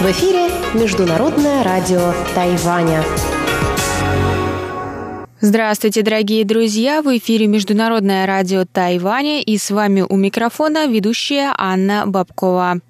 В эфире Международное радио Тайваня. Здравствуйте, дорогие друзья! В эфире Международное радио Тайваня и с вами у микрофона ведущая Анна Бабкова.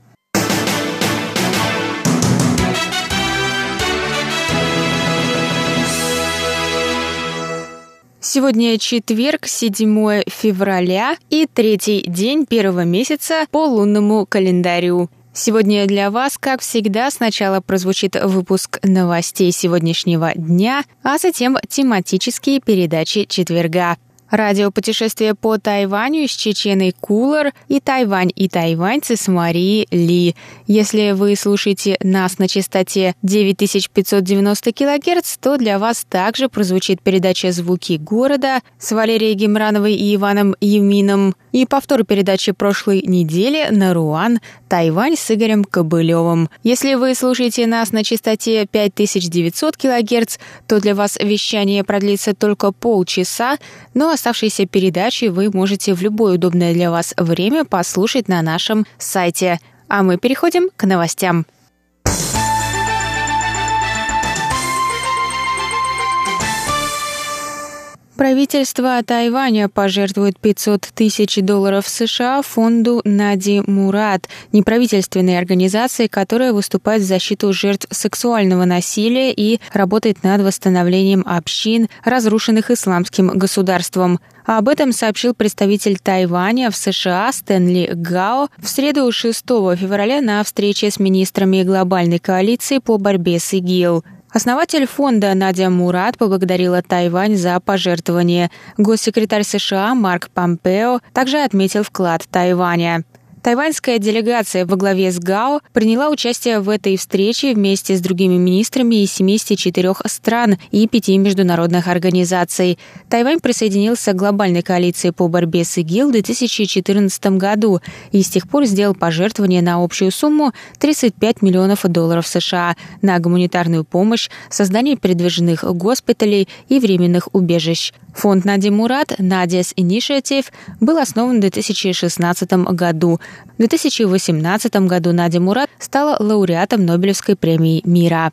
Сегодня четверг, 7 февраля и третий день первого месяца по лунному календарю. Сегодня для вас, как всегда, сначала прозвучит выпуск новостей сегодняшнего дня, а затем тематические передачи четверга. Радиопутешествие по Тайваню с Чеченой Кулер и Тайвань и тайваньцы с Марией Ли. Если вы слушаете нас на частоте 9590 кГц, то для вас также прозвучит передача «Звуки города» с Валерией Гемрановой и Иваном Юмином и повтор передачи прошлой недели на Руан, Тайвань с Игорем Кобылевым. Если вы слушаете нас на частоте 5900 кГц, то для вас вещание продлится только полчаса, но оставшиеся передачи вы можете в любое удобное для вас время послушать на нашем сайте. А мы переходим к новостям. Правительство Тайваня пожертвует 500 тысяч долларов США фонду Нади Мурат, неправительственной организации, которая выступает в защиту жертв сексуального насилия и работает над восстановлением общин, разрушенных исламским государством. Об этом сообщил представитель Тайваня в США Стэнли Гао в среду 6 февраля на встрече с министрами глобальной коалиции по борьбе с ИГИЛ. Основатель фонда Надя Мурат поблагодарила Тайвань за пожертвование. Госсекретарь США Марк Помпео также отметил вклад Тайваня. Тайваньская делегация во главе с ГАО приняла участие в этой встрече вместе с другими министрами из 74 стран и пяти международных организаций. Тайвань присоединился к глобальной коалиции по борьбе с ИГИЛ в 2014 году и с тех пор сделал пожертвование на общую сумму 35 миллионов долларов США на гуманитарную помощь, создание передвижных госпиталей и временных убежищ. Фонд Нади Мурат «Надя's Initiative» был основан в 2016 году. В 2018 году Надя Мурат стала лауреатом Нобелевской премии мира.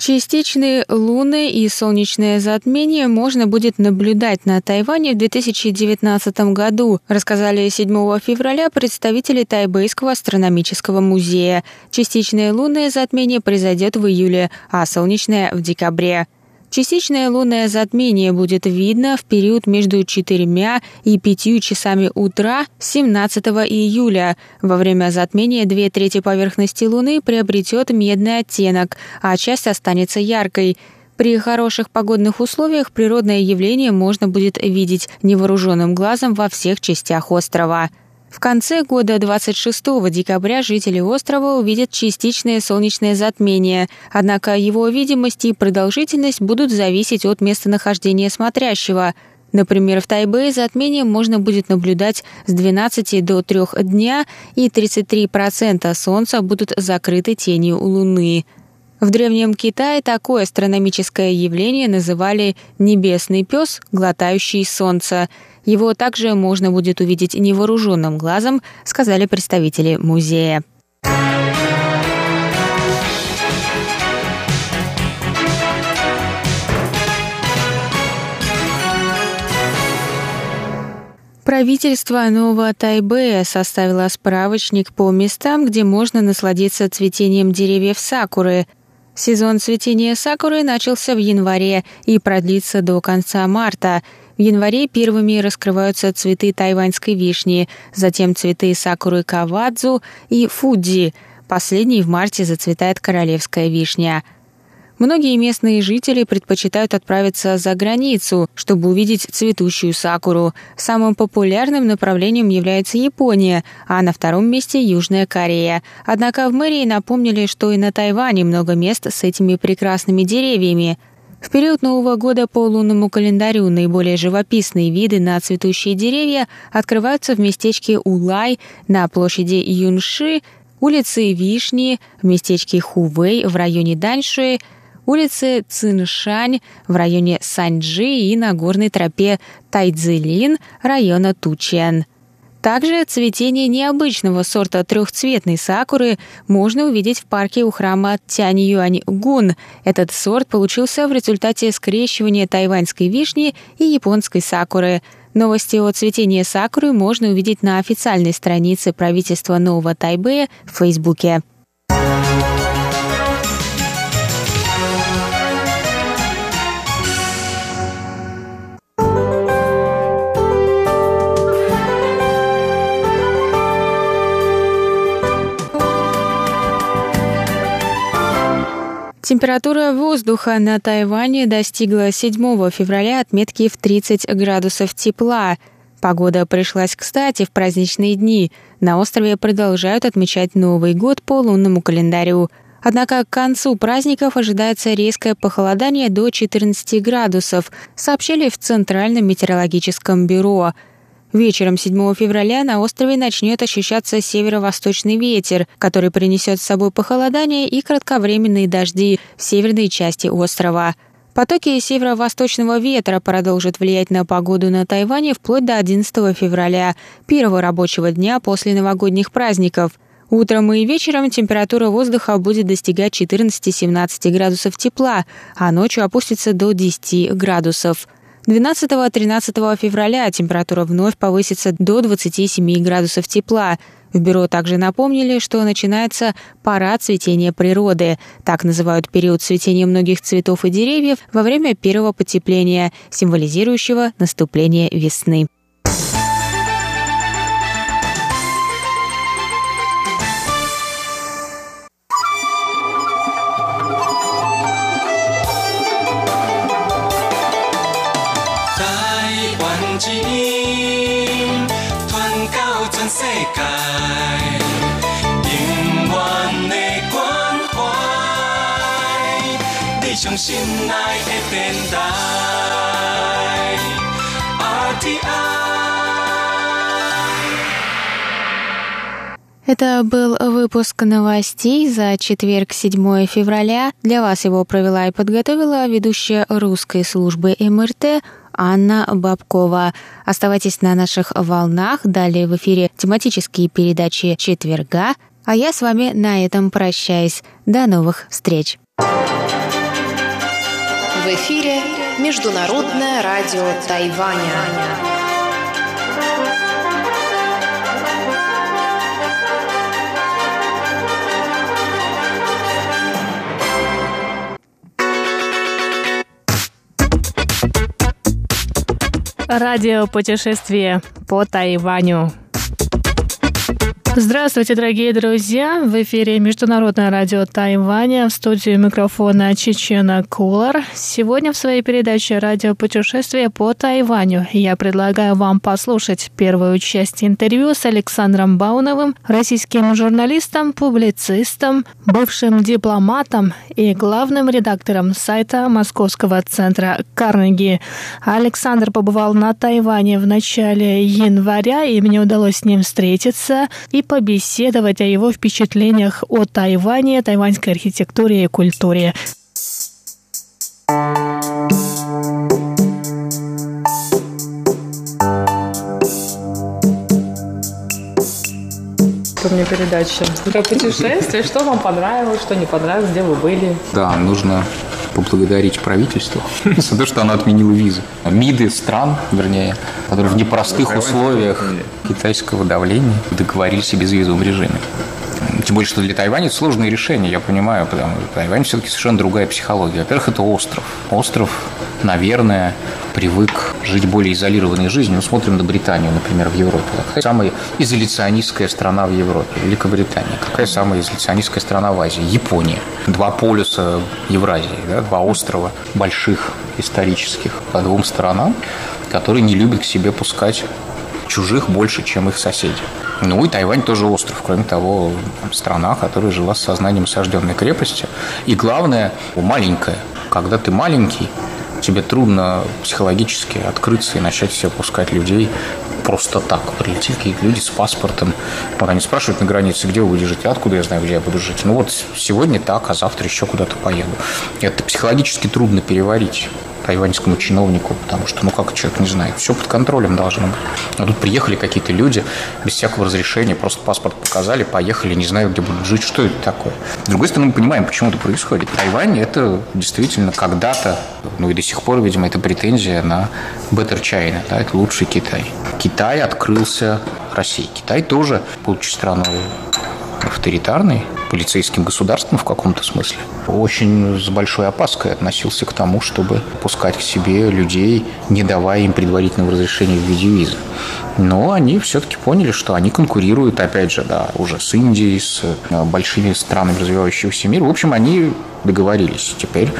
Частичные луны и солнечное затмение можно будет наблюдать на Тайване в 2019 году, рассказали 7 февраля представители Тайбэйского астрономического музея. Частичное лунное затмение произойдет в июле, а солнечное – в декабре. Частичное лунное затмение будет видно в период между 4 и 5 часами утра 17 июля. Во время затмения две трети поверхности Луны приобретет медный оттенок, а часть останется яркой. При хороших погодных условиях природное явление можно будет видеть невооруженным глазом во всех частях острова. В конце года 26 декабря жители острова увидят частичное солнечное затмение, однако его видимость и продолжительность будут зависеть от местонахождения смотрящего. Например, в Тайбэе затмение можно будет наблюдать с 12 до 3 дня, и 33% Солнца будут закрыты тенью Луны. В Древнем Китае такое астрономическое явление называли «небесный пес, глотающий солнце». Его также можно будет увидеть невооруженным глазом, сказали представители музея. Правительство Нового Тайбэя составило справочник по местам, где можно насладиться цветением деревьев сакуры. Сезон цветения сакуры начался в январе и продлится до конца марта – в январе первыми раскрываются цветы тайваньской вишни, затем цветы сакуры кавадзу и фудзи. Последний в марте зацветает королевская вишня. Многие местные жители предпочитают отправиться за границу, чтобы увидеть цветущую сакуру. Самым популярным направлением является Япония, а на втором месте Южная Корея. Однако в мэрии напомнили, что и на Тайване много мест с этими прекрасными деревьями – в период Нового года по лунному календарю наиболее живописные виды на цветущие деревья открываются в местечке Улай на площади Юнши, улице Вишни, в местечке Хувей в районе Даньшуи, улице Циншань в районе Саньджи и на горной тропе Тайцзилин района Тучен. Также цветение необычного сорта трехцветной сакуры можно увидеть в парке у храма Тянь-Юань-Гун. Этот сорт получился в результате скрещивания тайваньской вишни и японской сакуры. Новости о цветении сакуры можно увидеть на официальной странице правительства Нового Тайбэя в Фейсбуке. Температура воздуха на Тайване достигла 7 февраля отметки в 30 градусов тепла. Погода пришлась кстати в праздничные дни. На острове продолжают отмечать Новый год по лунному календарю. Однако к концу праздников ожидается резкое похолодание до 14 градусов, сообщили в Центральном метеорологическом бюро – Вечером 7 февраля на острове начнет ощущаться северо-восточный ветер, который принесет с собой похолодание и кратковременные дожди в северной части острова. Потоки северо-восточного ветра продолжат влиять на погоду на Тайване вплоть до 11 февраля, первого рабочего дня после новогодних праздников. Утром и вечером температура воздуха будет достигать 14-17 градусов тепла, а ночью опустится до 10 градусов. 12-13 февраля температура вновь повысится до 27 градусов тепла. В бюро также напомнили, что начинается пора цветения природы. Так называют период цветения многих цветов и деревьев во время первого потепления, символизирующего наступление весны. Это был выпуск новостей за четверг, 7 февраля. Для вас его провела и подготовила ведущая русской службы МРТ Анна Бабкова. Оставайтесь на наших волнах. Далее в эфире тематические передачи четверга. А я с вами на этом прощаюсь. До новых встреч. В эфире Международное радио Тайваня. Радиопутешествие по Тайваню. Здравствуйте, дорогие друзья! В эфире Международное радио Тайваня. В студии микрофона Чечена Кулар. Сегодня в своей передаче «Радио путешествие по Тайваню» я предлагаю вам послушать первую часть интервью с Александром Бауновым, российским журналистом, публицистом, бывшим дипломатом и главным редактором сайта Московского центра Карнеги. Александр побывал на Тайване в начале января, и мне удалось с ним встретиться и и побеседовать о его впечатлениях о Тайване, тайваньской архитектуре и культуре. у меня передача про путешествия. Что вам понравилось, что не понравилось, где вы были? Да, нужно поблагодарить правительство за то, что оно отменило визы. МИДы стран, вернее, которые в непростых условиях китайского давления договорились о безвизовом режиме. Тем более, что для Тайваня это сложное решение, я понимаю, потому что Тайвань все-таки совершенно другая психология. Во-первых, это остров. Остров, наверное, привык жить более изолированной жизнью. Ну, смотрим на Британию, например, в Европе. Какая самая изоляционистская страна в Европе? Великобритания. Какая самая изоляционистская страна в Азии? Япония. Два полюса Евразии, да? два острова больших исторических по двум сторонам, которые не любят к себе пускать чужих больше, чем их соседи. Ну и Тайвань тоже остров, кроме того, страна, которая жила с сознанием осажденной крепости. И главное, маленькая. Когда ты маленький, тебе трудно психологически открыться и начать себе пускать людей просто так. Прилетели какие-то люди с паспортом. Вот они спрашивают на границе, где вы будете жить, откуда я знаю, где я буду жить. Ну вот сегодня так, а завтра еще куда-то поеду. Это психологически трудно переварить тайваньскому чиновнику, потому что, ну как человек не знает, все под контролем должно быть. А тут приехали какие-то люди без всякого разрешения, просто паспорт показали, поехали, не знают, где будут жить, что это такое. С другой стороны, мы понимаем, почему это происходит. Тайвань – это действительно когда-то, ну и до сих пор, видимо, это претензия на Better China, да, это лучший Китай. Китай открылся России. Китай тоже, будучи страной авторитарный, полицейским государством в каком-то смысле, очень с большой опаской относился к тому, чтобы пускать к себе людей, не давая им предварительного разрешения в виде визы. Но они все-таки поняли, что они конкурируют, опять же, да, уже с Индией, с э, большими странами развивающегося мира. В общем, они договорились. Теперь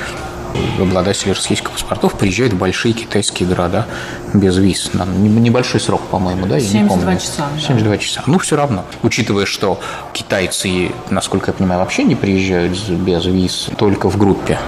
обладатели российских паспортов приезжают в большие китайские города без виз. На небольшой срок, по-моему, да? Я 72 не помню. часа. 72 да. часа. Ну, все равно. Учитывая, что китайцы, насколько я понимаю, вообще не приезжают без виз только в группе,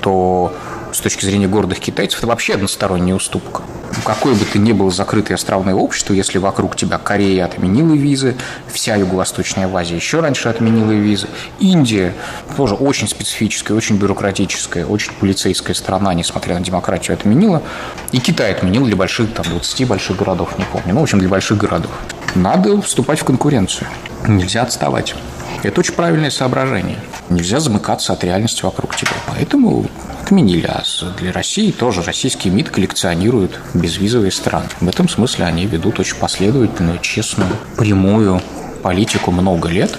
то с точки зрения гордых китайцев, это вообще односторонняя уступка. Какое бы ты ни было закрытое островное общество, если вокруг тебя Корея отменила визы, вся Юго-Восточная Азия еще раньше отменила визы, Индия тоже очень специфическая, очень бюрократическая, очень полицейская страна, несмотря на демократию, отменила, и Китай отменил для больших, там, 20 больших городов, не помню, ну, в общем, для больших городов. Надо вступать в конкуренцию, нельзя отставать. Это очень правильное соображение. Нельзя замыкаться от реальности вокруг тебя. Поэтому отменили. А для России тоже российский МИД коллекционирует безвизовые страны. В этом смысле они ведут очень последовательную, честную, прямую политику много лет,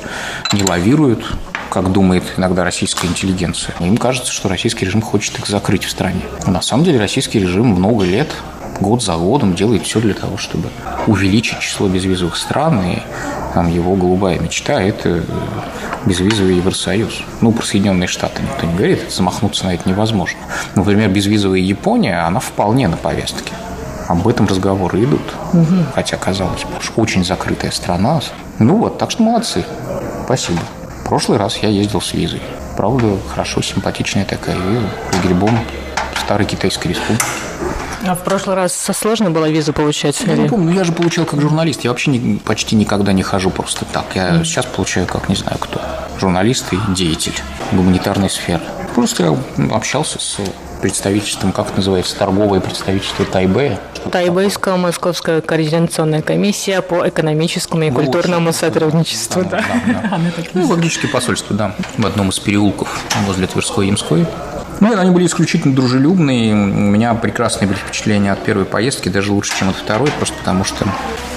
не лавируют как думает иногда российская интеллигенция. Им кажется, что российский режим хочет их закрыть в стране. Но на самом деле российский режим много лет год за годом делает все для того, чтобы увеличить число безвизовых стран. И там его голубая мечта – это безвизовый Евросоюз. Ну, про Соединенные Штаты никто не говорит, замахнуться на это невозможно. Например, безвизовая Япония, она вполне на повестке. Об этом разговоры идут. Угу. Хотя, казалось бы, очень закрытая страна. Ну вот, так что молодцы. Спасибо. В прошлый раз я ездил с визой. Правда, хорошо, симпатичная такая виза. С грибом Старой Китайской Республики. А в прошлый раз сложно было визу получать? Я или? не помню, я же получал как журналист. Я вообще не, почти никогда не хожу просто так. Я mm. сейчас получаю как не знаю кто. Журналист и деятель гуманитарной сферы. Просто я общался с представительством, как это называется, торговое представительство Тайбэя. Тайбэйская московская координационная комиссия по экономическому и ну, культурному сотрудничеству. Да, да. да, да. Ну, логически посольство, да, в одном из переулков возле Тверской Ямской. Ну, они были исключительно дружелюбные. У меня прекрасные были впечатления от первой поездки, даже лучше, чем от второй, просто потому что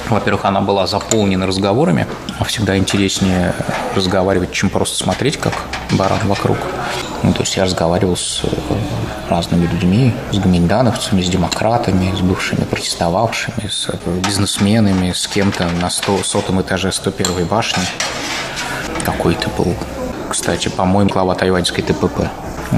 во-первых, она была заполнена разговорами, а всегда интереснее разговаривать, чем просто смотреть, как баран вокруг. Ну, то есть я разговаривал с э, разными людьми, с гоминдановцами, с демократами, с бывшими протестовавшими, с э, бизнесменами, с кем-то на 100, сотом этаже 101 башни. Какой-то был, кстати, по-моему, глава тайваньской ТПП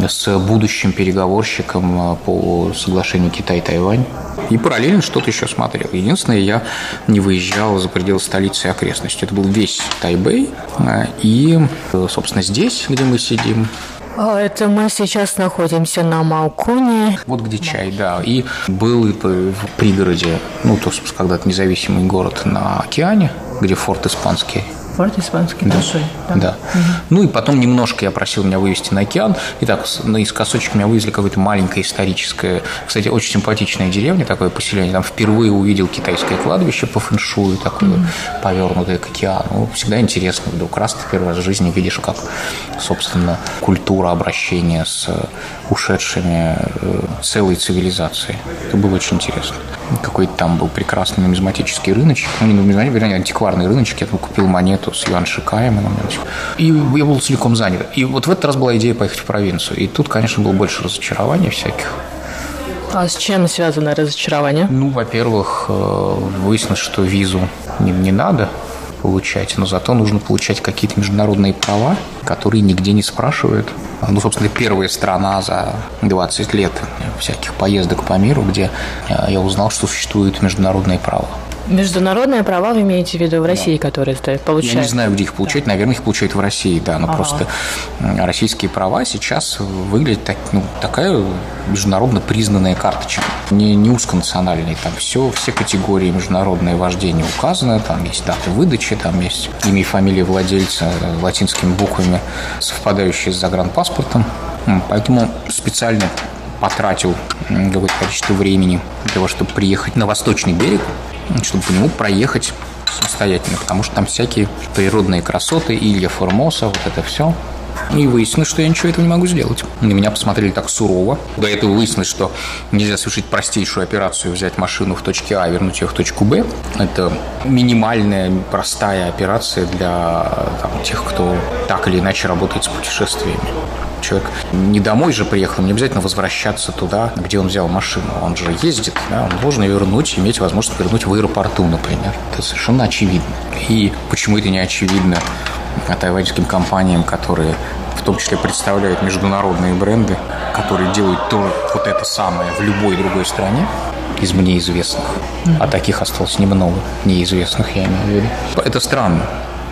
с будущим переговорщиком э, по соглашению Китай-Тайвань. И параллельно что-то еще смотрел. Единственное, я не выезжал за пределы столицы и окрестностей. Это был весь Тайбэй. Э, и, э, собственно, здесь, где мы сидим, а, это мы сейчас находимся на Малконе. Вот где чай, да. И был в пригороде, ну, то, есть когда-то независимый город на океане, где форт испанский испанский да. большой. Да. да. Угу. Ну и потом немножко я просил меня вывести на океан. И так, наискосочек меня вывезли какое-то маленькое историческое, кстати, очень симпатичная деревня, такое поселение. Там впервые увидел китайское кладбище по фэншую, такое угу. повернутое к океану. Ну, всегда интересно вдруг раз ты первый раз в жизни видишь, как, собственно, культура обращения с ушедшими э, целой цивилизацией. Это было очень интересно. Какой-то там был прекрасный нумизматический рыночек. Ну, не нумизматический, вернее, антикварный рыночек. Я там купил монету контакту с Юан Шикаем. И я был целиком занят. И вот в этот раз была идея поехать в провинцию. И тут, конечно, было больше разочарований всяких. А с чем связано разочарование? Ну, во-первых, э, выяснилось, что визу не, не надо получать, но зато нужно получать какие-то международные права, которые нигде не спрашивают. Ну, собственно, первая страна за 20 лет всяких поездок по миру, где э, я узнал, что существуют международные права. Международные права вы имеете в виду в России, да. которые получают? Я не знаю, где их получать. Да. Наверное, их получают в России, да. Но ага. просто российские права сейчас выглядят так, ну, такая международно признанная карточка. Не, не узконациональные. Там все, все категории международное вождения указаны. Там есть дата выдачи, там есть имя и фамилия владельца латинскими буквами, совпадающие с загранпаспортом. Поэтому специально потратил какое-то количество времени для того, чтобы приехать на восточный берег, чтобы по нему проехать самостоятельно, потому что там всякие природные красоты, Илья Формоса, вот это все. И выяснилось, что я ничего этого не могу сделать. На меня посмотрели так сурово. До этого выяснилось, что нельзя совершить простейшую операцию, взять машину в точке А, вернуть ее в точку Б. Это минимальная, простая операция для там, тех, кто так или иначе работает с путешествиями человек не домой же приехал, не обязательно возвращаться туда, где он взял машину. Он же ездит, да, он должен ее вернуть, иметь возможность вернуть в аэропорту, например. Это совершенно очевидно. И почему это не очевидно тайваньским компаниям, которые в том числе представляют международные бренды, которые делают то, вот это самое в любой другой стране, из мне известных. А таких осталось немного, неизвестных, я имею в виду. Это странно.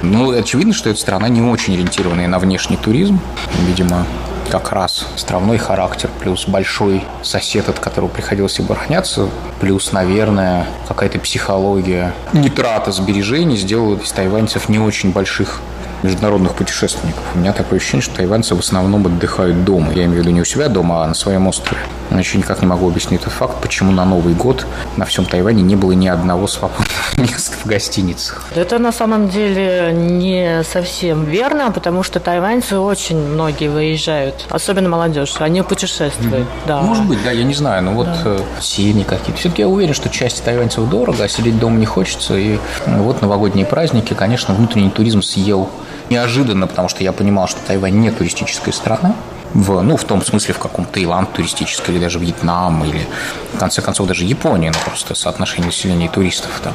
Ну, очевидно, что эта страна не очень ориентированная на внешний туризм. Видимо, как раз островной характер, плюс большой сосед, от которого приходилось обороняться, плюс, наверное, какая-то психология нетрата сбережений сделала из тайваньцев не очень больших международных путешественников. У меня такое ощущение, что тайваньцы в основном отдыхают дома. Я имею в виду не у себя дома, а на своем острове. Еще никак не могу объяснить этот факт, почему на Новый год на всем Тайване не было ни одного свободного места в гостиницах. Это на самом деле не совсем верно, потому что тайваньцы очень многие выезжают, особенно молодежь, они путешествуют. Mm-hmm. Да. Может быть, да, я не знаю, но вот да. Э, семьи какие-то. Все-таки я уверен, что часть тайваньцев дорого, а сидеть дома не хочется. И вот новогодние праздники, конечно, внутренний туризм съел неожиданно, потому что я понимал, что Тайвань не туристическая страна в, ну, в том смысле, в каком Таиланд туристический, или даже Вьетнам, или, в конце концов, даже Япония, ну, просто соотношение населения и туристов там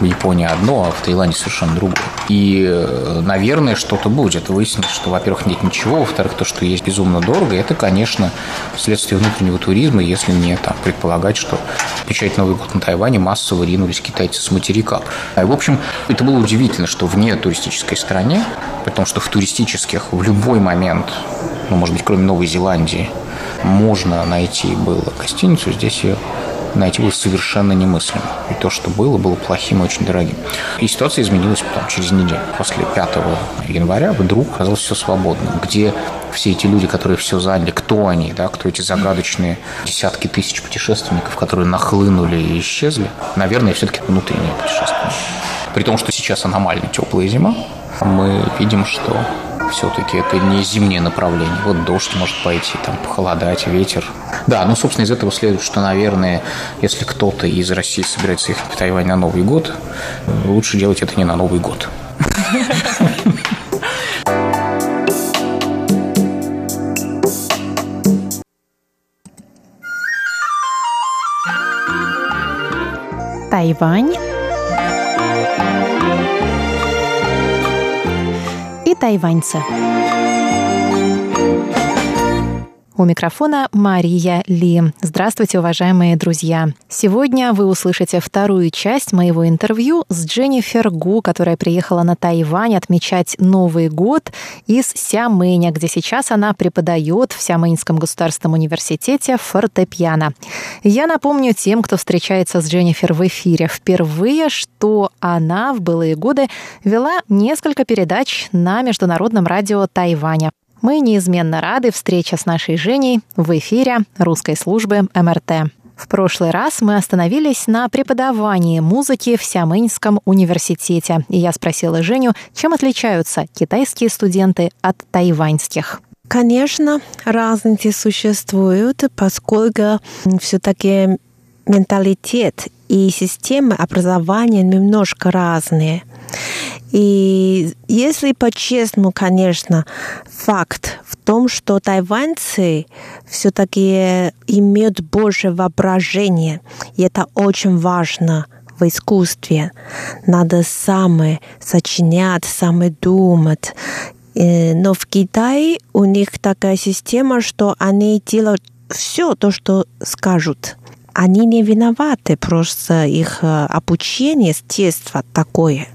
в Японии одно, а в Таиланде совершенно другое. И, э, наверное, что-то будет. Выяснилось, что, во-первых, нет ничего, во-вторых, то, что есть безумно дорого, это, конечно, следствие внутреннего туризма, если не там, предполагать, что отмечать Новый год на Тайване массово ринулись китайцы с материка. И, в общем, это было удивительно, что вне туристической стране, при том, что в туристических в любой момент ну, может быть, кроме Новой Зеландии, можно найти было гостиницу, здесь ее найти было совершенно немыслимо. И то, что было, было плохим и очень дорогим. И ситуация изменилась потом, через неделю. После 5 января вдруг оказалось все свободно. Где все эти люди, которые все заняли, кто они, да, кто эти загадочные десятки тысяч путешественников, которые нахлынули и исчезли, наверное, все-таки внутренние путешественники. При том, что сейчас аномально теплая зима, мы видим, что все-таки это не зимнее направление. Вот дождь может пойти, там похолодать, ветер. Да, ну, собственно, из этого следует, что, наверное, если кто-то из России собирается ехать в Тайвань на Новый год, лучше делать это не на Новый год. Тайвань тайваньца. У микрофона Мария Ли. Здравствуйте, уважаемые друзья. Сегодня вы услышите вторую часть моего интервью с Дженнифер Гу, которая приехала на Тайвань отмечать Новый год из Сямэня, где сейчас она преподает в Сямэньском государственном университете фортепиано. Я напомню тем, кто встречается с Дженнифер в эфире впервые, что она в былые годы вела несколько передач на Международном радио Тайваня. Мы неизменно рады встрече с нашей Женей в эфире русской службы МРТ. В прошлый раз мы остановились на преподавании музыки в Сямынском университете, и я спросила Женю, чем отличаются китайские студенты от тайваньских. Конечно, разницы существуют, поскольку все-таки менталитет и система образования немножко разные. И если по-честному, конечно, факт в том, что тайваньцы все-таки имеют больше воображения, и это очень важно в искусстве. Надо самое сочинять, самое думать. Э, но в Китае у них такая система, что они делают все то, что скажут. они не виноваты, просто их э, обучение с детства такое.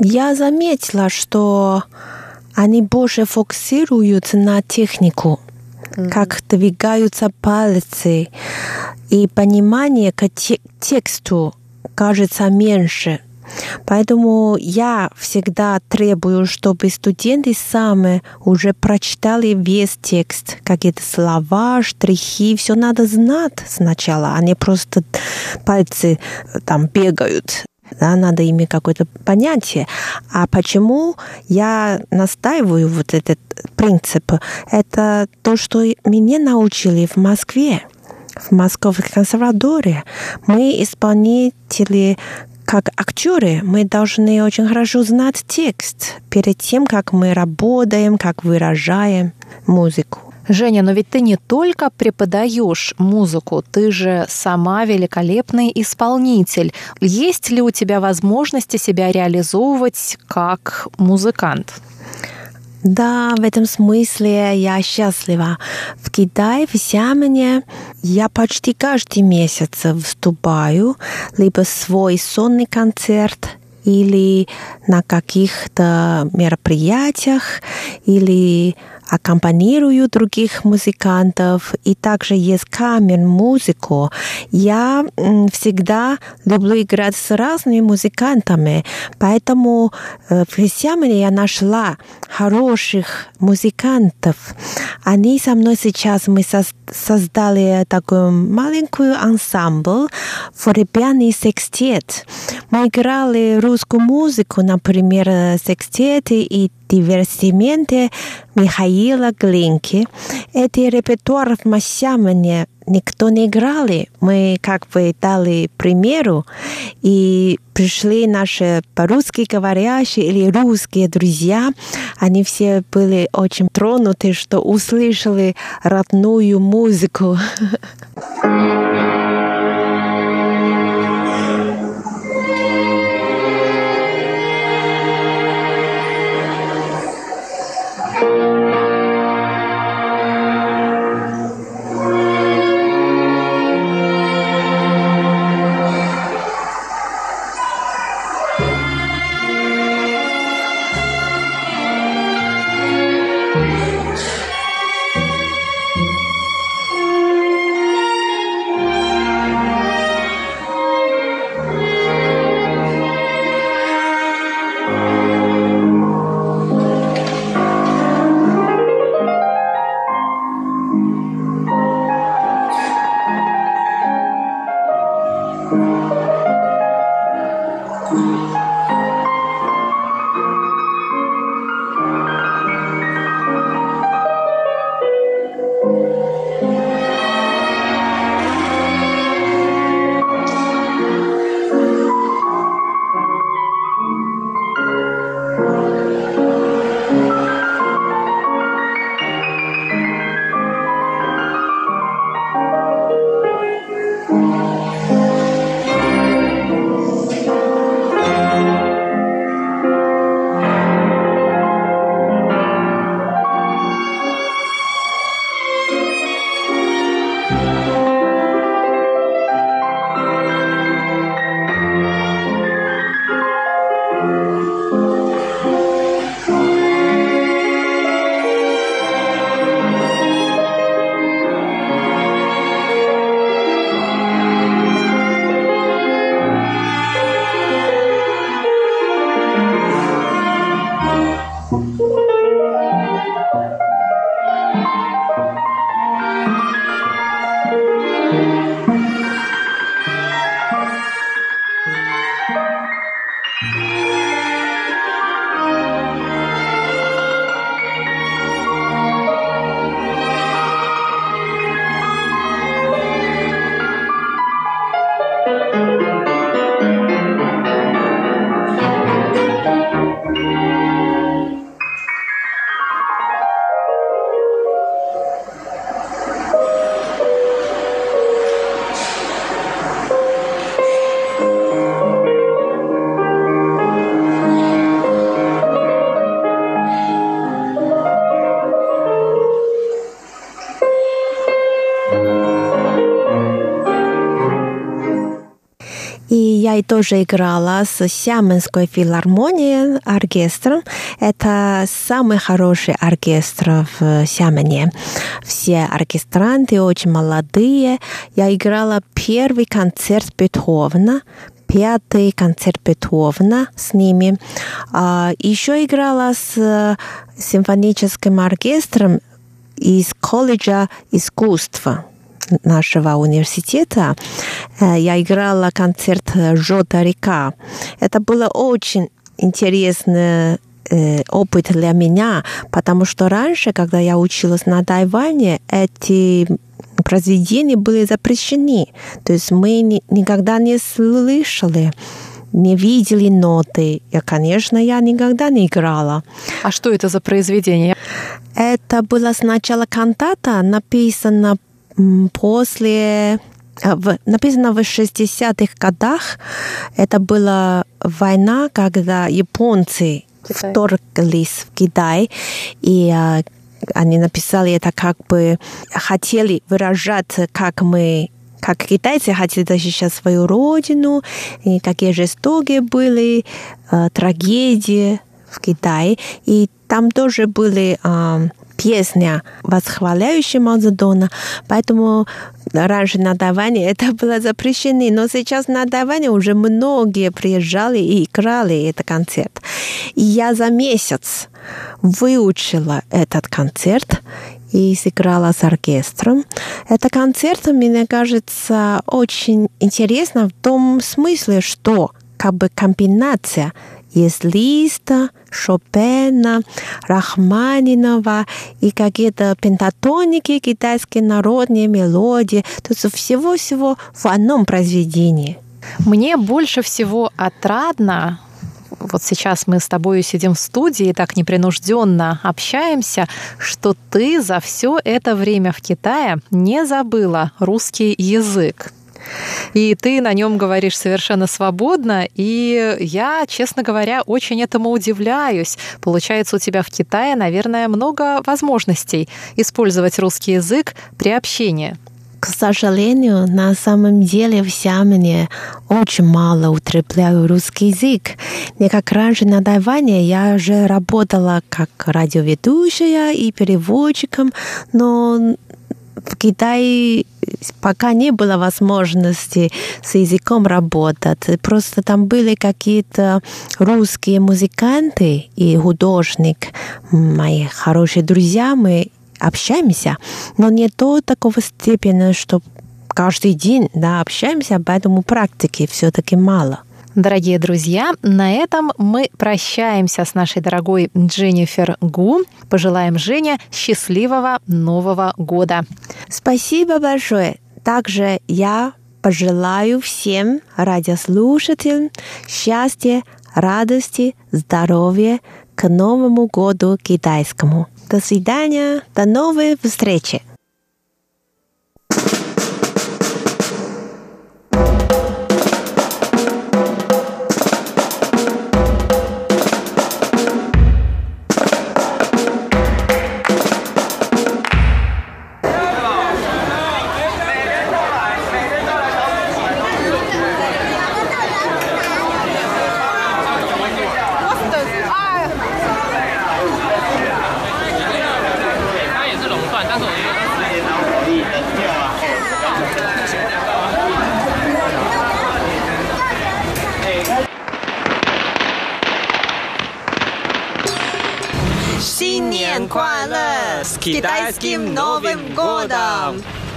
Я заметила, что они больше фокусируются на технику, mm-hmm. как двигаются пальцы, и понимание к тексту кажется меньше. Поэтому я всегда требую, чтобы студенты сами уже прочитали весь текст, какие-то слова, штрихи, все надо знать сначала, а не просто пальцы там бегают да, надо иметь какое-то понятие. А почему я настаиваю вот этот принцип? Это то, что меня научили в Москве в Московском консерватории. Мы исполнители как актеры мы должны очень хорошо знать текст перед тем, как мы работаем, как выражаем музыку. Женя, но ведь ты не только преподаешь музыку, ты же сама великолепный исполнитель. Есть ли у тебя возможности себя реализовывать как музыкант? Да, в этом смысле я счастлива. В Китае, в Сиамане я почти каждый месяц выступаю, либо свой сонный концерт, или на каких-то мероприятиях, или аккомпанирую других музыкантов, и также есть камер музыку. Я всегда люблю играть с разными музыкантами, поэтому э, в Христиане я нашла хороших музыкантов. Они со мной сейчас, мы создали такой маленький ансамбль, фортепианный секстет. Мы играли русскую музыку, например, секстеты и divertimente Михаила Глинки. Эти репертуар в Масямане никто не играли. Мы как бы дали примеру, и пришли наши по-русски говорящие или русские друзья. Они все были очень тронуты, что услышали родную музыку. Китае тоже играла с Сиаменской филармонией оркестром. Это самый хороший оркестр в Сиамене. Все оркестранты очень молодые. Я играла первый концерт Бетховена, пятый концерт Бетховена с ними. А, еще играла с симфоническим оркестром из колледжа искусства нашего университета. Э, я играла концерт «Жота река». Это было очень интересный э, опыт для меня, потому что раньше, когда я училась на Тайване, эти произведения были запрещены. То есть мы ни, никогда не слышали не видели ноты. И, конечно, я никогда не играла. А что это за произведение? Это была сначала кантата, написана после э, в, написано в 60-х годах. Это была война, когда японцы Китай. вторглись в Китай, и а, они написали это как бы хотели выражать, как мы как китайцы хотели защищать свою родину, и какие жестокие были э, трагедии в Китае. И там тоже были э, песня, восхваляющая Мао Цзэдуна. Поэтому раньше на Тайване это было запрещено, но сейчас на Тайване уже многие приезжали и играли этот концерт. И я за месяц выучила этот концерт и сыграла с оркестром. Это концерт, мне кажется, очень интересно в том смысле, что как бы комбинация из Листа, Шопена, Рахманинова и какие-то пентатоники, китайские народные мелодии. Есть всего-всего в одном произведении. Мне больше всего отрадно вот сейчас мы с тобой сидим в студии и так непринужденно общаемся, что ты за все это время в Китае не забыла русский язык. И ты на нем говоришь совершенно свободно, и я, честно говоря, очень этому удивляюсь. Получается, у тебя в Китае, наверное, много возможностей использовать русский язык при общении. К сожалению, на самом деле в Сиамне очень мало употребляю русский язык. Не как раньше на Тайване я же работала как радиоведущая и переводчиком, но в Китае пока не было возможности с языком работать. Просто там были какие-то русские музыканты и художник, мои хорошие друзья, мы общаемся, но не до такого степени, что каждый день да, общаемся, поэтому практики все-таки мало. Дорогие друзья, на этом мы прощаемся с нашей дорогой Дженнифер Гу. Пожелаем Жене счастливого Нового года. Спасибо большое. Также я пожелаю всем радиослушателям счастья, радости, здоровья к Новому году китайскому. До свидания, до новой встречи!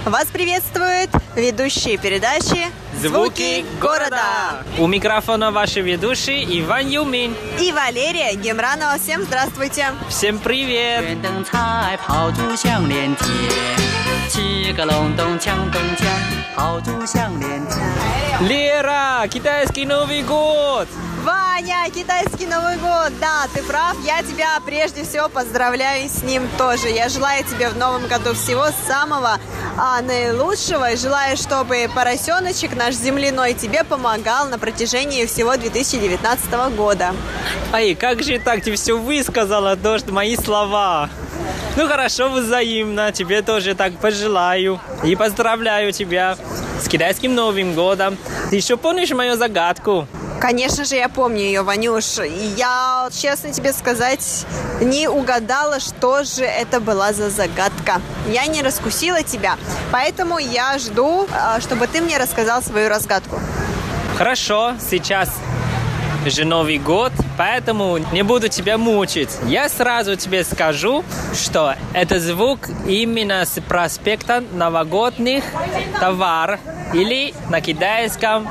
Вас приветствует ведущие передачи «Звуки города». У микрофона ваши ведущие Иван Юмин и Валерия Гемранова. Всем здравствуйте! Всем привет! Лера, китайский Новый год! Ваня, китайский Новый год. Да, ты прав. Я тебя прежде всего поздравляю с ним тоже. Я желаю тебе в новом году всего самого а, наилучшего. И желаю, чтобы поросеночек наш земляной тебе помогал на протяжении всего 2019 года. Ай, как же так? Ты все высказала, дождь, мои слова. Ну хорошо, взаимно. Тебе тоже так пожелаю. И поздравляю тебя с китайским Новым годом. Ты еще помнишь мою загадку? Конечно же, я помню ее, Ванюш. Я, честно тебе сказать, не угадала, что же это была за загадка. Я не раскусила тебя, поэтому я жду, а, чтобы ты мне рассказал свою разгадку. Хорошо, сейчас же Новый год, поэтому не буду тебя мучить. Я сразу тебе скажу, что это звук именно с проспекта новогодних товаров или на китайском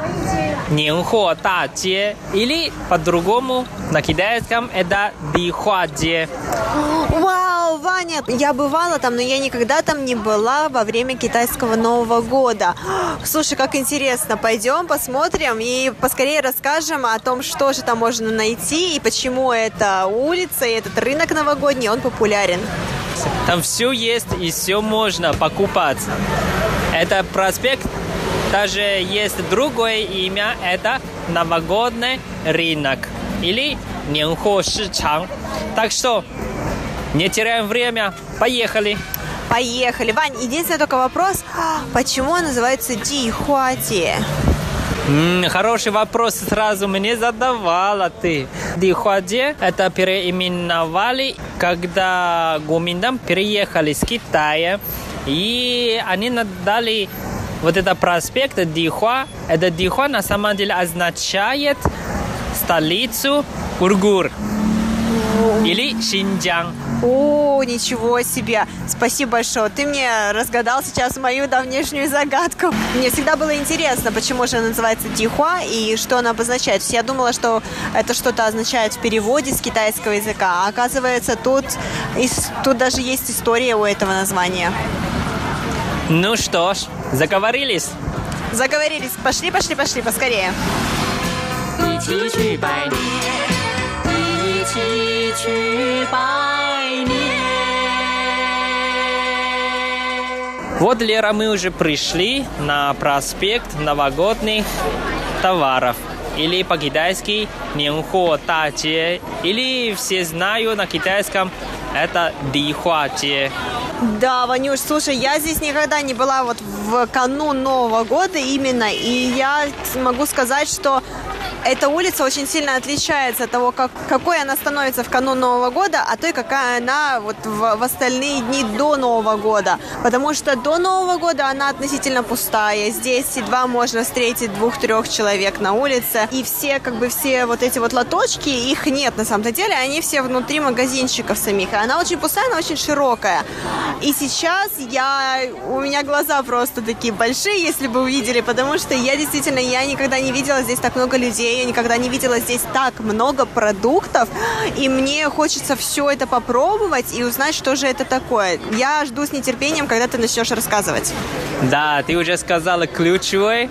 Нинхо Таче, или по-другому на китайском это Дихуаде. Вау, Ваня, я бывала там, но я никогда там не была во время китайского Нового года. Слушай, как интересно, пойдем посмотрим и поскорее расскажем о том, что же там можно найти и почему эта улица и этот рынок новогодний, он популярен. Там все есть и все можно покупать. Это проспект даже есть другое имя, это новогодний рынок или Нянхо Шичang. Так что не теряем время, поехали. Поехали. Вань, единственный только вопрос, почему он называется Дихуати? Хороший вопрос сразу мне задавала ты. Дихуаде это переименовали, когда гуминдам переехали с Китая, и они дали вот это проспект Дихуа. Это Дихуа на самом деле означает столицу Ургур или Шинджан. О, ничего себе! Спасибо большое. Ты мне разгадал сейчас мою давнешнюю загадку. Мне всегда было интересно, почему же она называется Дихуа и что она обозначает. То есть Я думала, что это что-то означает в переводе с китайского языка. А оказывается, тут, ис- тут даже есть история у этого названия. Ну что ж, заговорились. Заговорились. Пошли, пошли, пошли, поскорее. 一起去拜年，一起去拜 Вот, Лера, мы уже пришли на проспект новогодних товаров. Или по-китайски Нинхо Таче. Или все знают на китайском это Дихуаче. Да, Ванюш, слушай, я здесь никогда не была вот в канун Нового года именно, и я могу сказать, что эта улица очень сильно отличается от того, как, какой она становится в канун Нового года, а той, какая она вот в, в остальные дни до Нового года. Потому что до Нового года она относительно пустая. Здесь едва можно встретить двух-трех человек на улице. И все, как бы все вот эти вот лоточки, их нет на самом-то деле, они все внутри магазинчиков самих. Она очень пустая, она очень широкая. И сейчас я, у меня глаза просто такие большие, если бы увидели, потому что я действительно, я никогда не видела здесь так много людей, я никогда не видела здесь так много продуктов, и мне хочется все это попробовать и узнать, что же это такое. Я жду с нетерпением, когда ты начнешь рассказывать. Да, ты уже сказала ключевое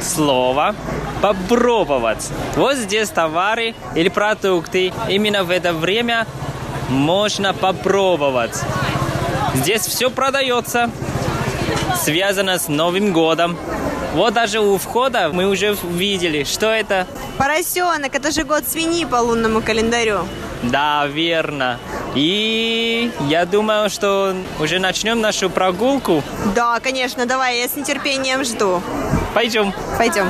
слово попробовать. Вот здесь товары или продукты. Именно в это время можно попробовать. Здесь все продается, связано с Новым годом. Вот даже у входа мы уже видели, что это. Поросенок, это же год свиньи по лунному календарю. Да, верно. И я думаю, что уже начнем нашу прогулку. Да, конечно, давай, я с нетерпением жду. Пойдем. Пойдем.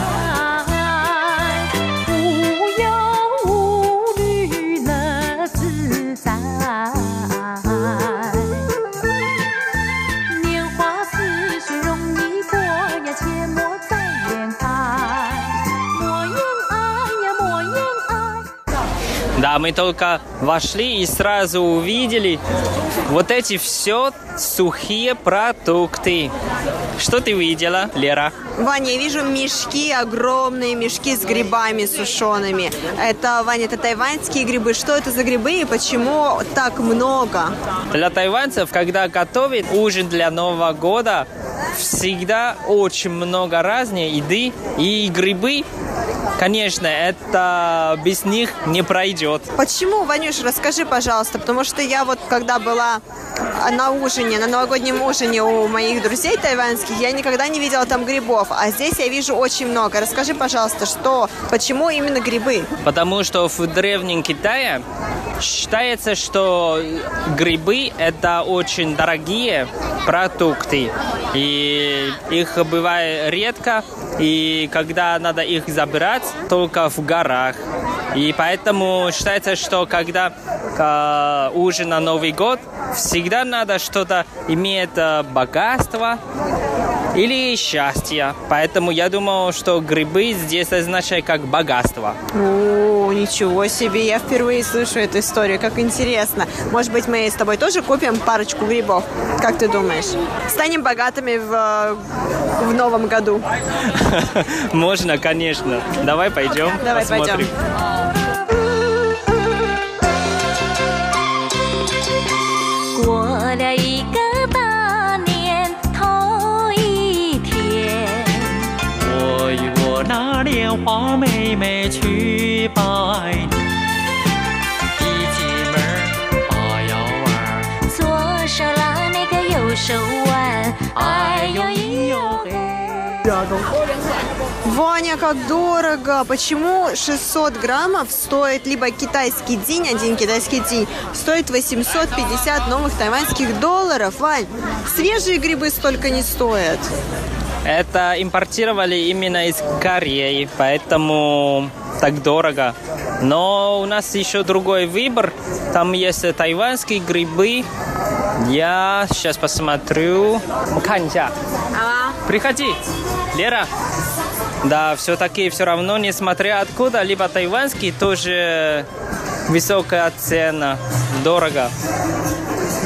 Да, мы только вошли и сразу увидели вот эти все сухие продукты. Что ты видела, Лера? Ваня, я вижу мешки, огромные мешки с грибами сушеными. Это, Ваня, это тайваньские грибы. Что это за грибы и почему так много? Для тайваньцев, когда готовят ужин для Нового года, всегда очень много разной еды и грибы. Конечно, это без них не пройдет. Почему, Ванюш, расскажи, пожалуйста, потому что я вот, когда была на ужине, на новогоднем ужине у моих друзей тайваньских, я никогда не видела там грибов, а здесь я вижу очень много. Расскажи, пожалуйста, что, почему именно грибы? Потому что в Древнем Китае считается, что грибы – это очень дорогие продукты. И их бывает редко, и когда надо их забирать, только в горах. И поэтому считается, что когда э, ужин на Новый год, всегда надо что-то иметь э, богатство или счастье. Поэтому я думал, что грибы здесь означают как богатство. О, ничего себе, я впервые слышу эту историю, как интересно. Может быть, мы с тобой тоже купим парочку грибов? Как ты думаешь? Станем богатыми в, э, в новом году. Можно, конечно. Давай пойдем, Давай посмотрим. пойдем. 那莲花妹妹去拜年，一进门儿把腰弯儿，左手拉那个右手腕，哎呦咿呦嘿。 Ваня, как дорого! Почему 600 граммов стоит либо китайский день, один китайский день, стоит 850 новых тайваньских долларов? Вань, свежие грибы столько не стоят. Это импортировали именно из Кореи, поэтому так дорого. Но у нас еще другой выбор. Там есть тайванские грибы. Я сейчас посмотрю. Канья. Приходи, Лера. Да, все-таки все равно, несмотря откуда, либо тайванский, тоже высокая цена, дорого.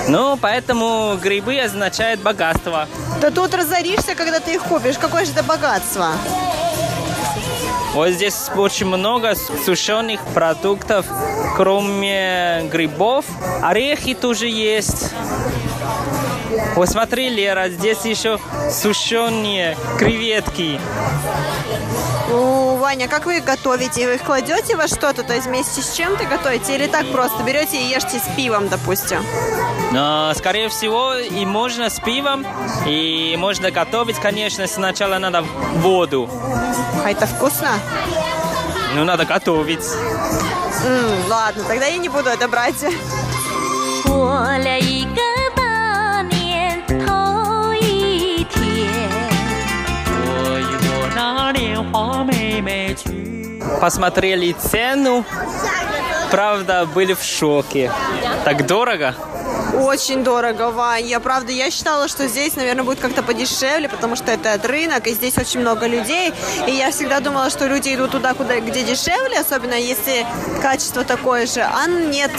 Ну, поэтому грибы означают богатство. Да тут разоришься, когда ты их купишь. Какое же это богатство? Вот здесь очень много сушеных продуктов, кроме грибов. Орехи тоже есть. Вот смотри, Лера, здесь еще сушеные креветки. О, Ваня, как вы их готовите? Вы их кладете во что-то, то есть вместе с чем-то готовите? Или так просто берете и ешьте с пивом, допустим? Но, скорее всего, и можно с пивом, и можно готовить, конечно, сначала надо воду. А это вкусно? Ну, надо готовить. М, ладно, тогда я не буду это брать. 过了 Посмотрели цену, правда, были в шоке. Так дорого? Очень дорого, Вань. Я, правда, я считала, что здесь, наверное, будет как-то подешевле, потому что это рынок, и здесь очень много людей. И я всегда думала, что люди идут туда, куда, где дешевле, особенно если качество такое же. А нет,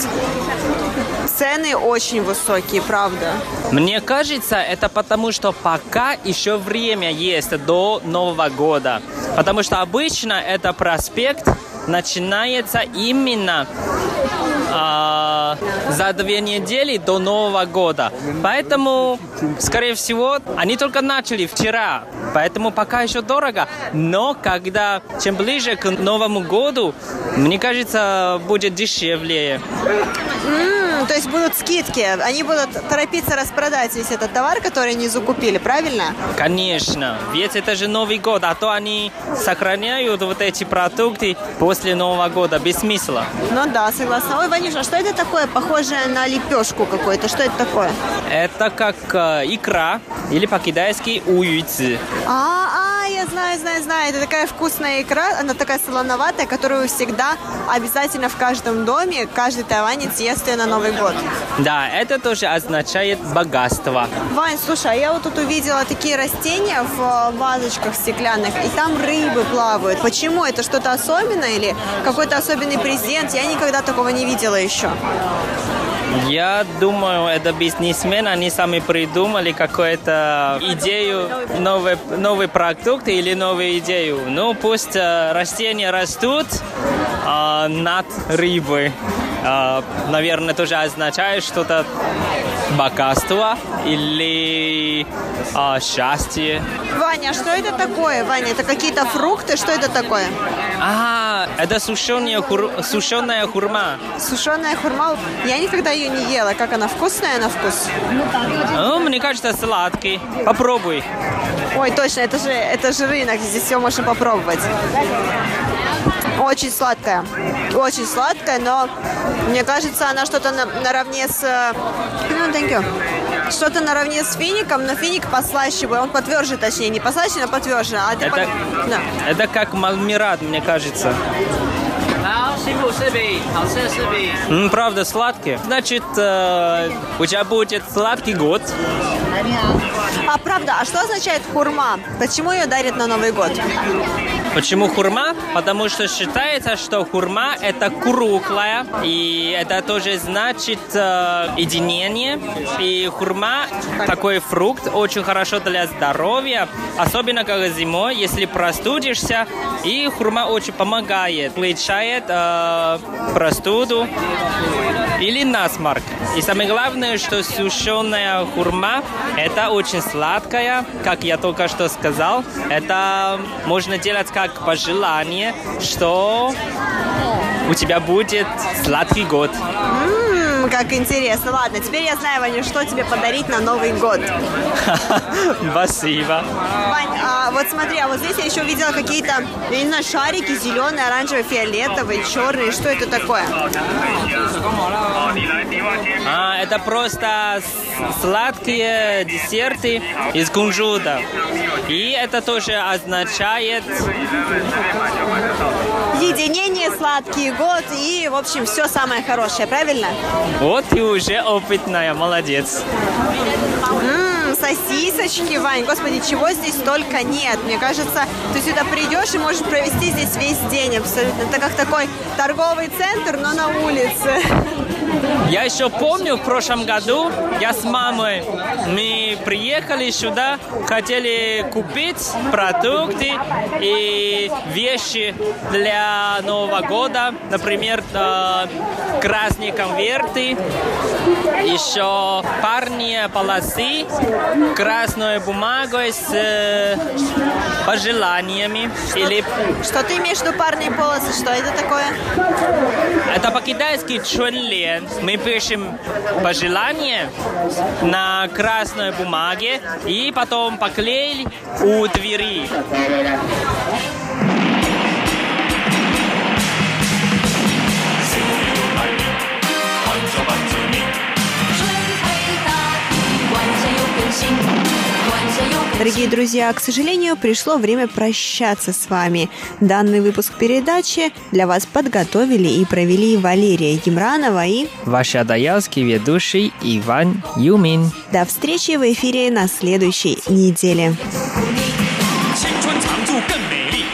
цены очень высокие, правда. Мне кажется, это потому, что пока еще время есть до Нового года. Потому что обычно это проспект начинается именно а, за две недели до Нового года. Поэтому, скорее всего, они только начали вчера. Поэтому пока еще дорого. Но когда чем ближе к Новому году, мне кажется, будет дешевле. М, то есть будут скидки. Они будут торопиться распродать весь этот товар, который они закупили, правильно? Конечно, ведь это же Новый год, а то они сохраняют вот эти продукты после Нового года без смысла. Ну да, согласна. Ой, Ванюша, а что это такое, похожее на лепешку какой-то? Что это такое? Это как э, икра или по-китайски уюйцы. А, а, я знаю, знаю, знаю. Это такая вкусная икра, она такая солоноватая, которую всегда обязательно в каждом доме, каждый тайванец ест ее на Новый год. Да, это тоже означает богатство. Вань, слушай, а я вот тут увидела такие растения в э, вазочках стеклянных, и там рыбы плавают. Почему? Это что-то особенное или какой-то особенный презент? Я никогда такого не видела еще. Я думаю, это бизнесмены, они сами придумали какую-то идею, новый, новый продукт или новую идею. Ну, пусть э, растения растут а, над рыбой. А, наверное, тоже означает что-то богатство или а, счастье. Ваня, что это такое? Ваня, это какие-то фрукты? Что это такое? А, Это сушеная, хур... сушеная хурма. Сушеная хурма, я никогда ее не ела. Как она вкусная на вкус? Ну, мне кажется, сладкий. Попробуй. Ой, точно, это же, это же рынок, здесь все можно попробовать. Очень сладкая. Очень сладкая, но мне кажется, она что-то на, наравне с... Э, ну, thank you. Что-то наравне с фиником, но финик послаще бы, Он потверже, точнее, не послаще, но потверже. А это, по... да. это как мармирад, мне кажется. Mm, правда, сладкий. Значит, э, у тебя будет сладкий год. А правда, а что означает хурма? Почему ее дарят на Новый год? Почему хурма? Потому что считается, что хурма это круглая, и это тоже значит э, единение. И хурма такой фрукт очень хорошо для здоровья, особенно как зимой, если простудишься. И хурма очень помогает, лечает э, простуду или насморк. И самое главное, что сушеная хурма это очень сладкая, как я только что сказал. Это можно делать как по желанию, что у тебя будет сладкий год. Ммм, как интересно. Ладно, теперь я знаю, Ваня, что тебе подарить на Новый год. Спасибо. Вань, а вот смотри, а вот здесь я еще увидела какие-то, я не знаю, шарики зеленые, оранжевые, фиолетовые, черные. Что это такое? А, это просто сладкие десерты из кунжута. И это тоже означает Единение, сладкий год и, в общем, все самое хорошее, правильно? вот ты уже опытная, молодец. Ммм, сосисочки, Вань, господи, чего здесь только нет. Мне кажется, ты сюда придешь и можешь провести здесь весь день абсолютно. Это как такой торговый центр, но на улице. Я еще помню, в прошлом году я с мамой, мы приехали сюда, хотели купить продукты и вещи для Нового года, например, э, красные конверты, еще парные полосы, красной бумагой с э, пожеланиями или Что ты имеешь в виду парные полосы? Что это такое? Это по-китайски чунлен. Мы пишем пожелание на красной бумаге и потом поклеили у двери. Дорогие друзья, к сожалению, пришло время прощаться с вами. Данный выпуск передачи для вас подготовили и провели Валерия Емранова и Ваш адаялский ведущий Иван Юмин. до встречи в эфире на следующей неделе. 青春常驻更美丽。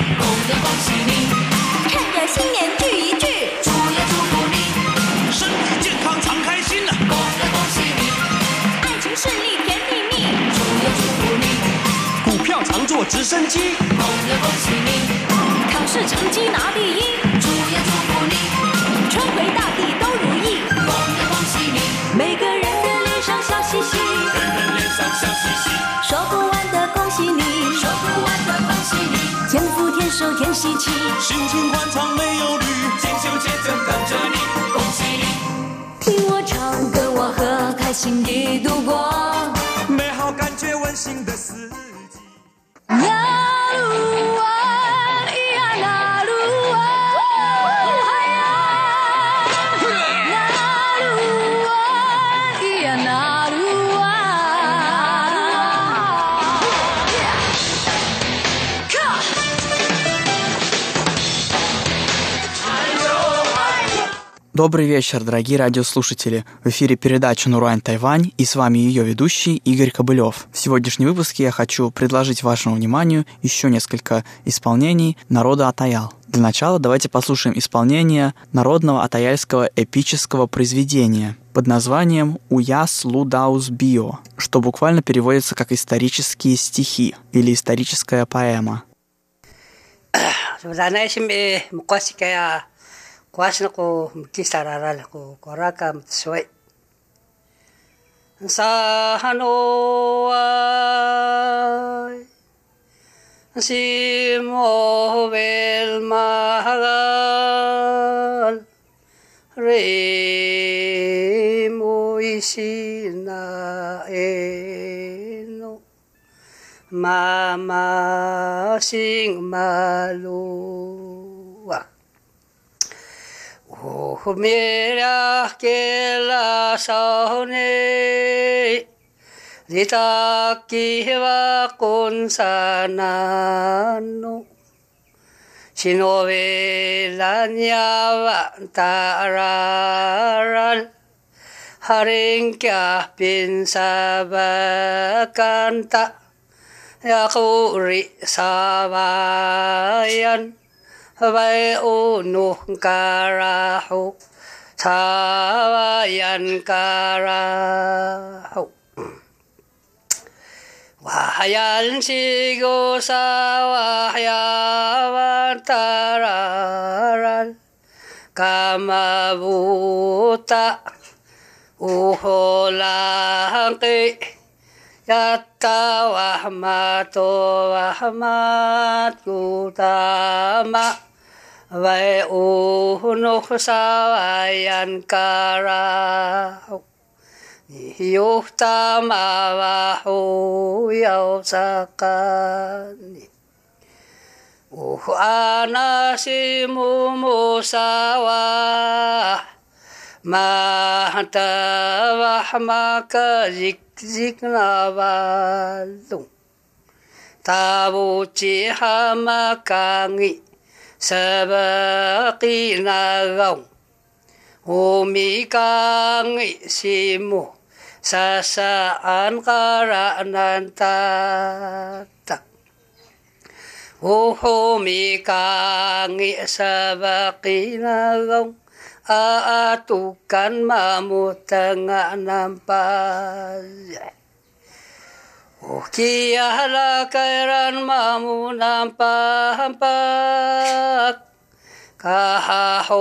直升机，恭喜恭喜你，考试成绩拿第一，祝也祝福你，春回大地都如意，恭喜恭喜你，每个人的脸上笑嘻嘻，人人脸上笑嘻嘻。说不完的恭喜你，说不完的恭喜你，天福天寿天喜气，心情欢畅没有虑，锦绣前程等着你，恭喜你，听我唱，歌我和，开心地度过。美好感觉温馨的四 Добрый вечер, дорогие радиослушатели. В эфире передача «Нурань Тайвань» и с вами ее ведущий Игорь Кобылев. В сегодняшнем выпуске я хочу предложить вашему вниманию еще несколько исполнений народа Атаял. Для начала давайте послушаем исполнение народного атаяльского эпического произведения под названием «Уяс Лудаус Био», что буквально переводится как «исторические стихи» или «историческая поэма». kuwas na ko kisararal ko koraka matsuway. Sa Hanoi si Mobel Mahagal Re mo isina eno Mama sing malo Hoch mirach gela saune Ditaki wa konsanano Shinobe lanya wa tararan Haring kya pinsabakanta Yakuri sabayan vai u nu ca ra hu. Tha va yan ca ra hu Wahayan si go sa wahayawan tararan kamabuta uholangki yatta wahmato wahmat ma Vai o no sawayan kara Yo tama wa ho yau saka O anasi mu mo sawa Mahata wahmaka zik zik na wa lung Tabu chi hama kangi sabaki nagaw. Umikang isimu sa saan karaanan tatak. Humikang isabaki nagaw. Aatukan mamutang ng pasya. Kia halakairan mamunang pahampak Kahahoyay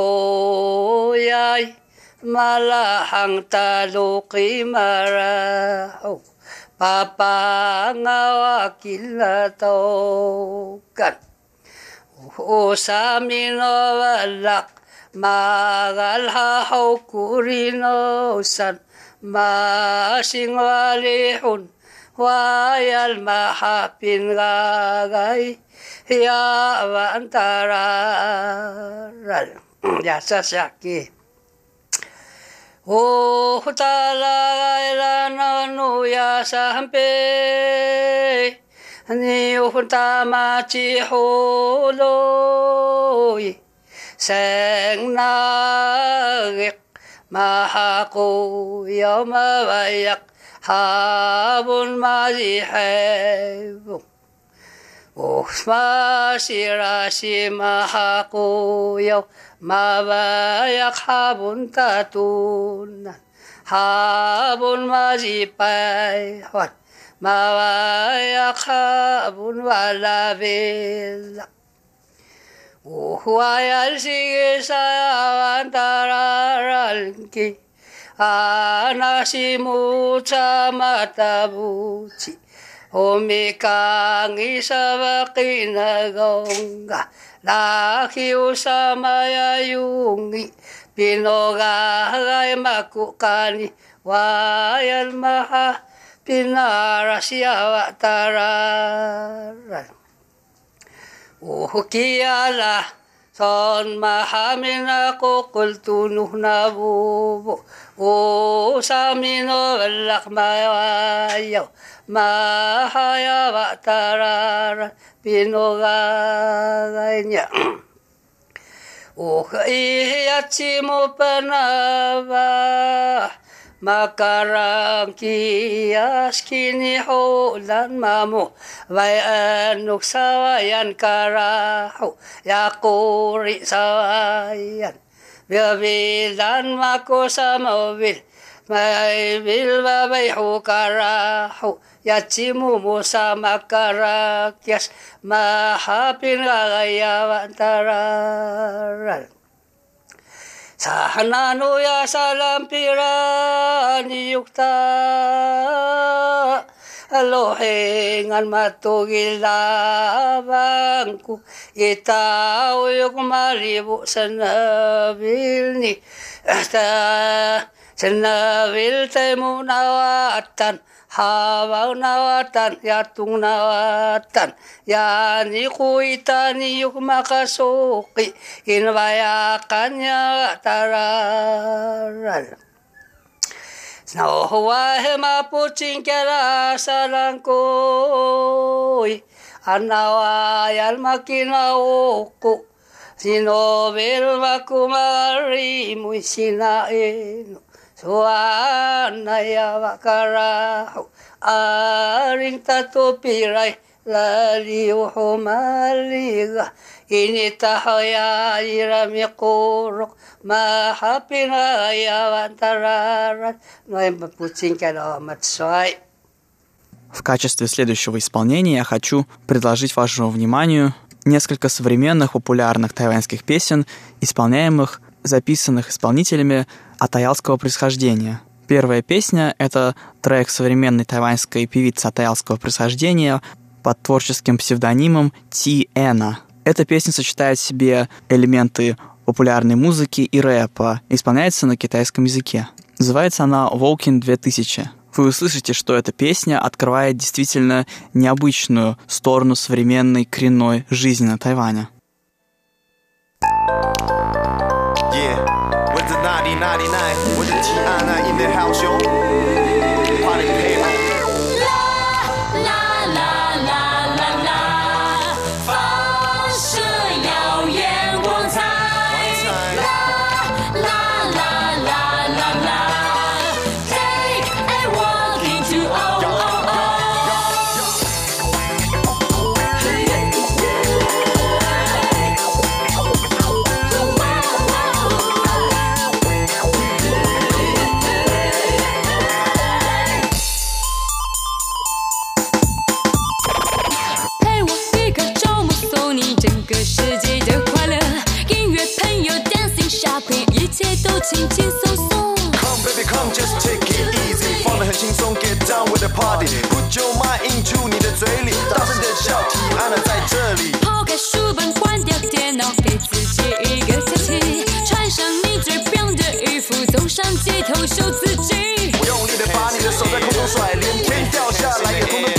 malahang taluki maraho. Papangawakila tokan Usamin o walak magalhahaw kurinosan. Masingwalihon ويا المحب غاغي يا وانت رار يا ساساكي O hutala la na no ya sampe ni o hunta ma chi ho loi sang na ma ha ko ya ma va yak 하분 맞이해고 옥마시라시마하고요. 마바약 하분 따둔난 하분 맞이빠이헛 마바약 하분 왈라빌라. 오후와야 시기사야완 따라랄기 話もちゃまたぶち。おみかぎさばきなごんが、らひうさまやゆんぎ。ピノガガイマクカニ、ワイアルマハ、ピナラシアワタラ。おふきやら、 선마 하미나 꼬끌뚜 누나부부 오사미노 벨락마야요 마하야 바타라 비노가가냐 오하이야치모빠나바 makaran ki askini ho dan mamu vai anuk sawayan karahu yakuri sawayan. Vi dan mako samovil mai vil va vai ho karahu yachimu musa makarakyas mahapin gayavantararal ma 사나노야 살람피라니 육타 로행한 맛독일다 방구 이따오욕 말이보 산나빌니. 아따. Sena vil temu nawatan, hawau nawatan, yatung tan ya tung na wa tan ya ni kuita ni yuk makasuki, inwayakan ya tararan. Nawa hema pucing kera sarangkoi, anawa yal makinaoku, sinobil makumari muisinainu. Suana ya wakarahu aring tatupiray lali humaliga ini tahaya irami mahapinaya wantararan no ay mapucing kano matsoy. В качестве следующего исполнения я хочу предложить вашему вниманию несколько современных популярных тайваньских песен, исполняемых, записанных исполнителями атаялского происхождения. Первая песня — это трек современной тайваньской певицы атаялского происхождения под творческим псевдонимом Ти Эна. Эта песня сочетает в себе элементы популярной музыки и рэпа, исполняется на китайском языке. Называется она «Walking 2000». Вы услышите, что эта песня открывает действительно необычную сторону современной коренной жизни на Тайване. 99，我的提案啊，in the house 哟。party，Put your mind into 你的嘴里，大声的叫，Tiana 在这里。抛开书本，关掉电脑，给自己一个假期，穿上你最棒的衣服，走上街头秀自己。我用力的把你的手在空中甩，连天掉下来也通通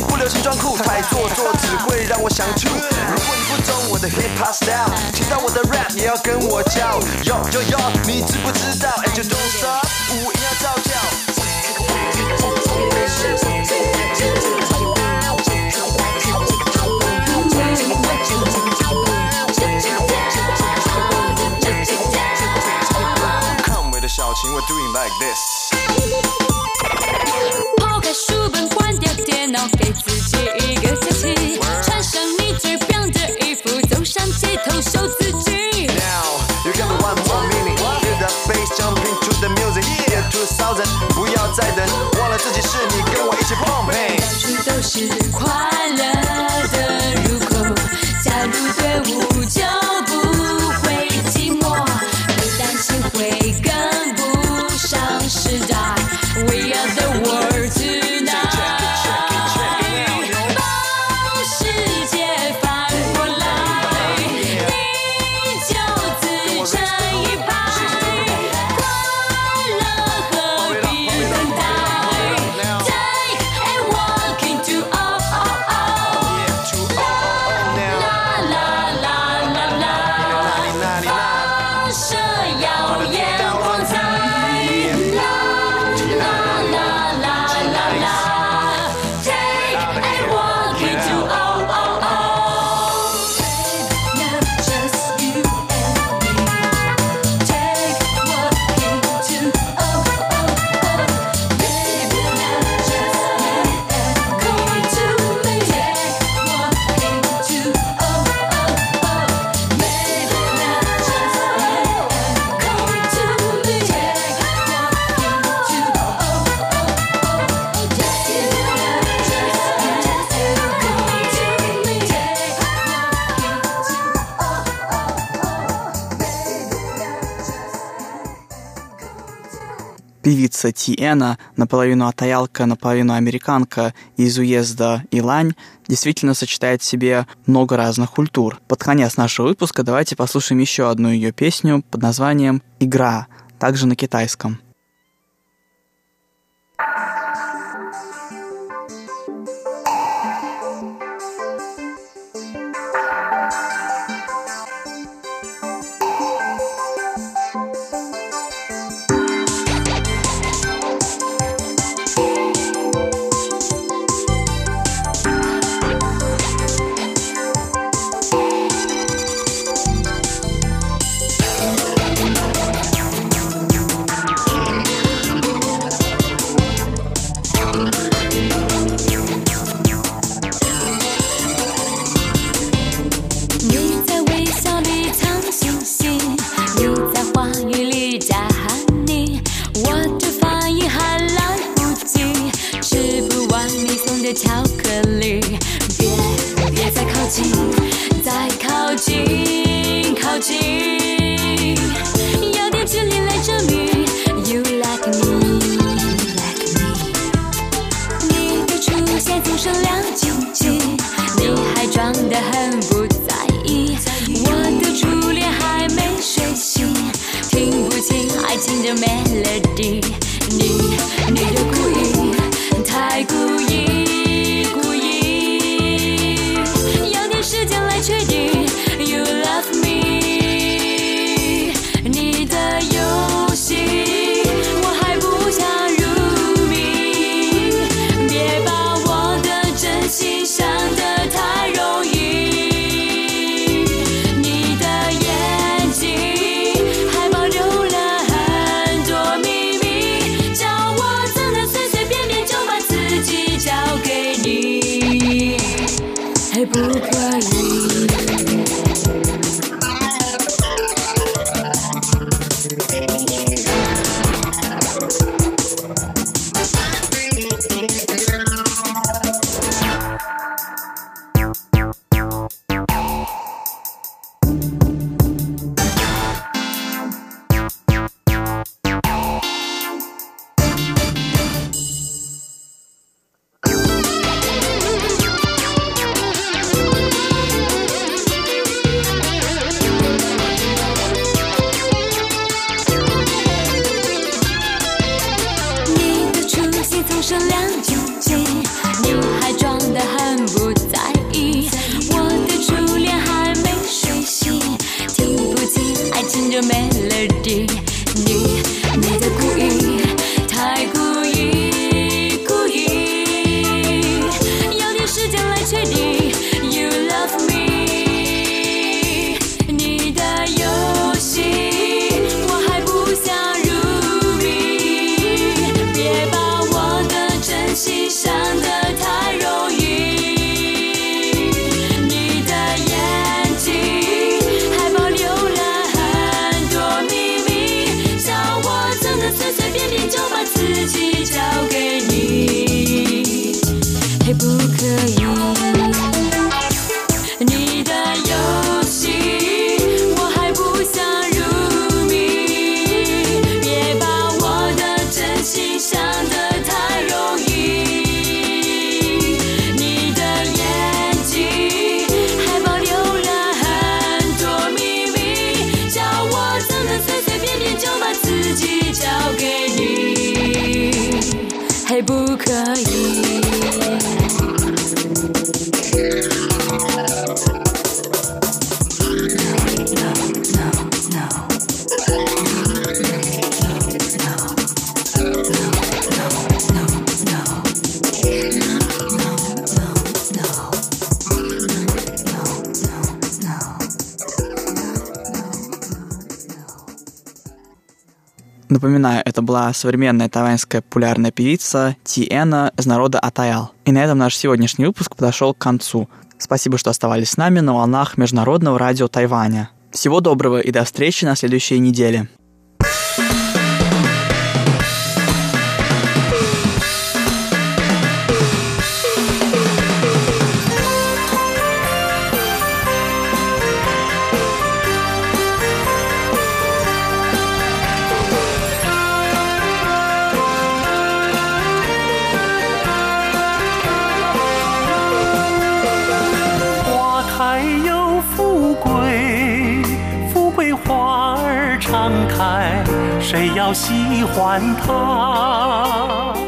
不流行装酷，太做作只会让我想吐。如果你不懂我的 hip hop style，听到我的 rap 也要跟我叫。Yo yo yo，你知不知道？And you don't stop，舞一样照跳。Come with the 小情，We're doing like this。受刺激。певица Тиэна, наполовину атаялка, наполовину американка из уезда Илань, действительно сочетает в себе много разных культур. Под конец нашего выпуска давайте послушаем еще одну ее песню под названием «Игра», также на китайском. thank you Напоминаю, это была современная тайваньская популярная певица Тиэна из народа Атаял. И на этом наш сегодняшний выпуск подошел к концу. Спасибо, что оставались с нами на волнах Международного радио Тайваня. Всего доброго и до встречи на следующей неделе. 喜欢他？